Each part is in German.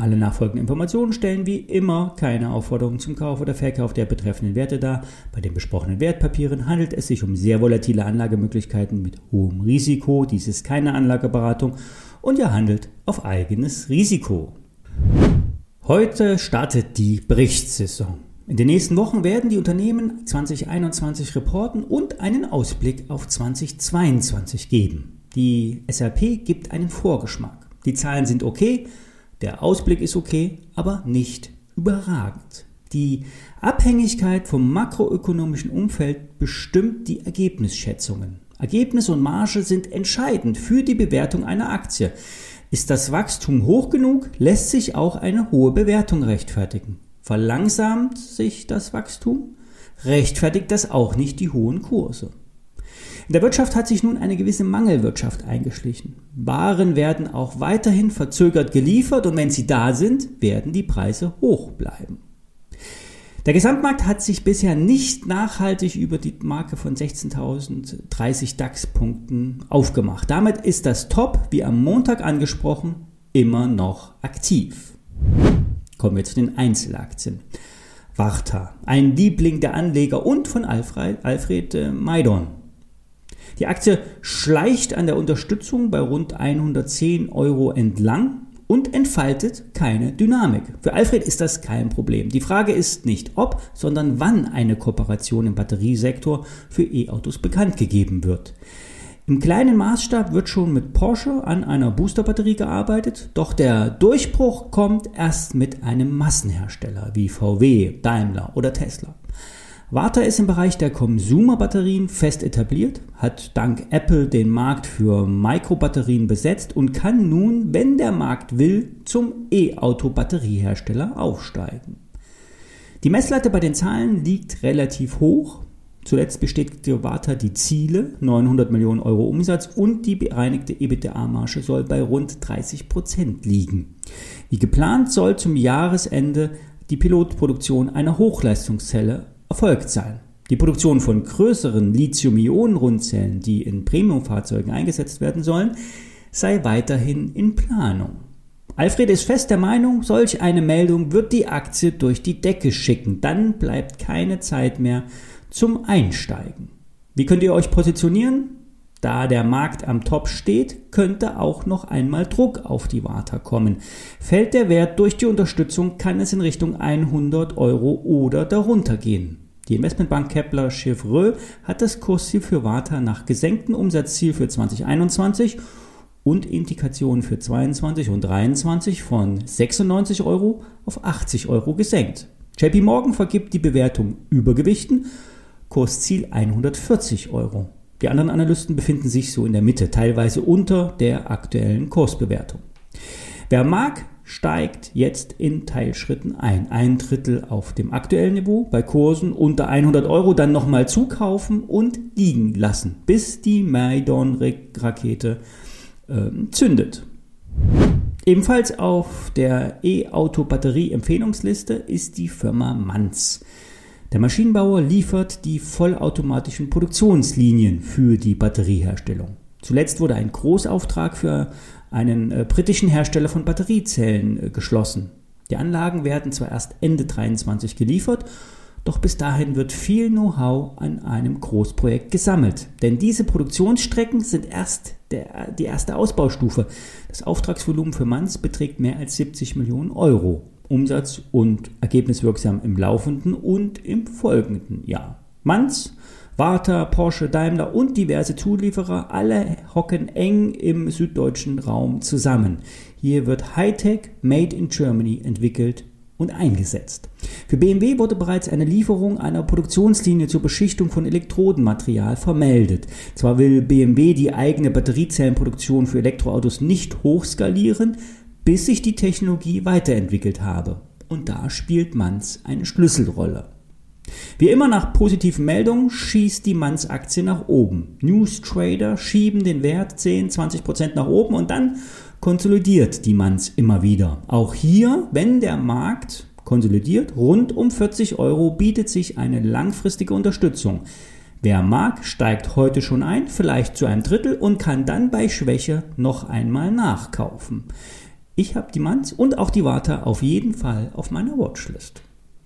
Alle nachfolgenden Informationen stellen wie immer keine Aufforderung zum Kauf oder Verkauf der betreffenden Werte dar. Bei den besprochenen Wertpapieren handelt es sich um sehr volatile Anlagemöglichkeiten mit hohem Risiko. Dies ist keine Anlageberatung und ihr handelt auf eigenes Risiko. Heute startet die Berichtssaison. In den nächsten Wochen werden die Unternehmen 2021 reporten und einen Ausblick auf 2022 geben. Die SAP gibt einen Vorgeschmack. Die Zahlen sind okay, der Ausblick ist okay, aber nicht überragend. Die Abhängigkeit vom makroökonomischen Umfeld bestimmt die Ergebnisschätzungen. Ergebnis und Marge sind entscheidend für die Bewertung einer Aktie. Ist das Wachstum hoch genug, lässt sich auch eine hohe Bewertung rechtfertigen. Verlangsamt sich das Wachstum, rechtfertigt das auch nicht die hohen Kurse. In der Wirtschaft hat sich nun eine gewisse Mangelwirtschaft eingeschlichen. Waren werden auch weiterhin verzögert geliefert und wenn sie da sind, werden die Preise hoch bleiben. Der Gesamtmarkt hat sich bisher nicht nachhaltig über die Marke von 16.030 DAX-Punkten aufgemacht. Damit ist das Top, wie am Montag angesprochen, immer noch aktiv. Kommen wir zu den Einzelaktien. Warta, ein Liebling der Anleger und von Alfred, Alfred äh, Maidon. Die Aktie schleicht an der Unterstützung bei rund 110 Euro entlang und entfaltet keine Dynamik. Für Alfred ist das kein Problem. Die Frage ist nicht ob, sondern wann eine Kooperation im Batteriesektor für E-Autos bekannt gegeben wird. Im kleinen Maßstab wird schon mit Porsche an einer Boosterbatterie gearbeitet, doch der Durchbruch kommt erst mit einem Massenhersteller wie VW, Daimler oder Tesla. Warta ist im Bereich der Consumer-Batterien fest etabliert, hat dank Apple den Markt für Mikrobatterien besetzt und kann nun, wenn der Markt will, zum E-Auto-Batteriehersteller aufsteigen. Die Messlatte bei den Zahlen liegt relativ hoch. Zuletzt bestätigte Warta die Ziele, 900 Millionen Euro Umsatz und die bereinigte EBITDA-Marge soll bei rund 30 Prozent liegen. Wie geplant soll zum Jahresende die Pilotproduktion einer Hochleistungszelle erfolgt sein. Die Produktion von größeren Lithium-Ionen-Rundzellen, die in Premium-Fahrzeugen eingesetzt werden sollen, sei weiterhin in Planung. Alfred ist fest der Meinung, solch eine Meldung wird die Aktie durch die Decke schicken. Dann bleibt keine Zeit mehr zum Einsteigen. Wie könnt ihr euch positionieren? Da der Markt am Top steht, könnte auch noch einmal Druck auf die Warta kommen. Fällt der Wert durch die Unterstützung, kann es in Richtung 100 Euro oder darunter gehen. Die Investmentbank Kepler Chevreux hat das Kursziel für Warta nach gesenktem Umsatzziel für 2021 und Indikationen für 22 und 23 von 96 Euro auf 80 Euro gesenkt. JP Morgan vergibt die Bewertung Übergewichten, Kursziel 140 Euro. Die anderen Analysten befinden sich so in der Mitte, teilweise unter der aktuellen Kursbewertung. Wer mag, steigt jetzt in Teilschritten ein. Ein Drittel auf dem aktuellen Niveau, bei Kursen unter 100 Euro dann nochmal zukaufen und liegen lassen, bis die Maidon-Rakete äh, zündet. Ebenfalls auf der E-Auto-Batterie-Empfehlungsliste ist die Firma Manz. Der Maschinenbauer liefert die vollautomatischen Produktionslinien für die Batterieherstellung. Zuletzt wurde ein Großauftrag für einen äh, britischen Hersteller von Batteriezellen äh, geschlossen. Die Anlagen werden zwar erst Ende 2023 geliefert, doch bis dahin wird viel Know-how an einem Großprojekt gesammelt. Denn diese Produktionsstrecken sind erst der, die erste Ausbaustufe. Das Auftragsvolumen für Manns beträgt mehr als 70 Millionen Euro. Umsatz und ergebniswirksam im laufenden und im folgenden Jahr. Manz, Warta, Porsche, Daimler und diverse Zulieferer, alle hocken eng im süddeutschen Raum zusammen. Hier wird Hightech Made in Germany entwickelt und eingesetzt. Für BMW wurde bereits eine Lieferung einer Produktionslinie zur Beschichtung von Elektrodenmaterial vermeldet. Zwar will BMW die eigene Batteriezellenproduktion für Elektroautos nicht hochskalieren, bis sich die Technologie weiterentwickelt habe. und da spielt Manz eine Schlüsselrolle. Wie immer nach positiven Meldungen schießt die Manz-Aktie nach oben. News Trader schieben den Wert 10, 20 Prozent nach oben und dann konsolidiert die Manz immer wieder. Auch hier, wenn der Markt konsolidiert, rund um 40 Euro bietet sich eine langfristige Unterstützung. Wer mag, steigt heute schon ein, vielleicht zu einem Drittel und kann dann bei Schwäche noch einmal nachkaufen. Ich habe die Manz und auch die Warta auf jeden Fall auf meiner Watchlist.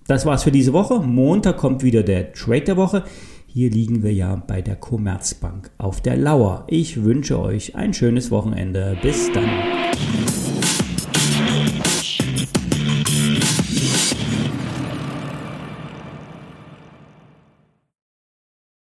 Das war's für diese Woche. Montag kommt wieder der Trade der Woche. Hier liegen wir ja bei der Commerzbank auf der Lauer. Ich wünsche euch ein schönes Wochenende. Bis dann.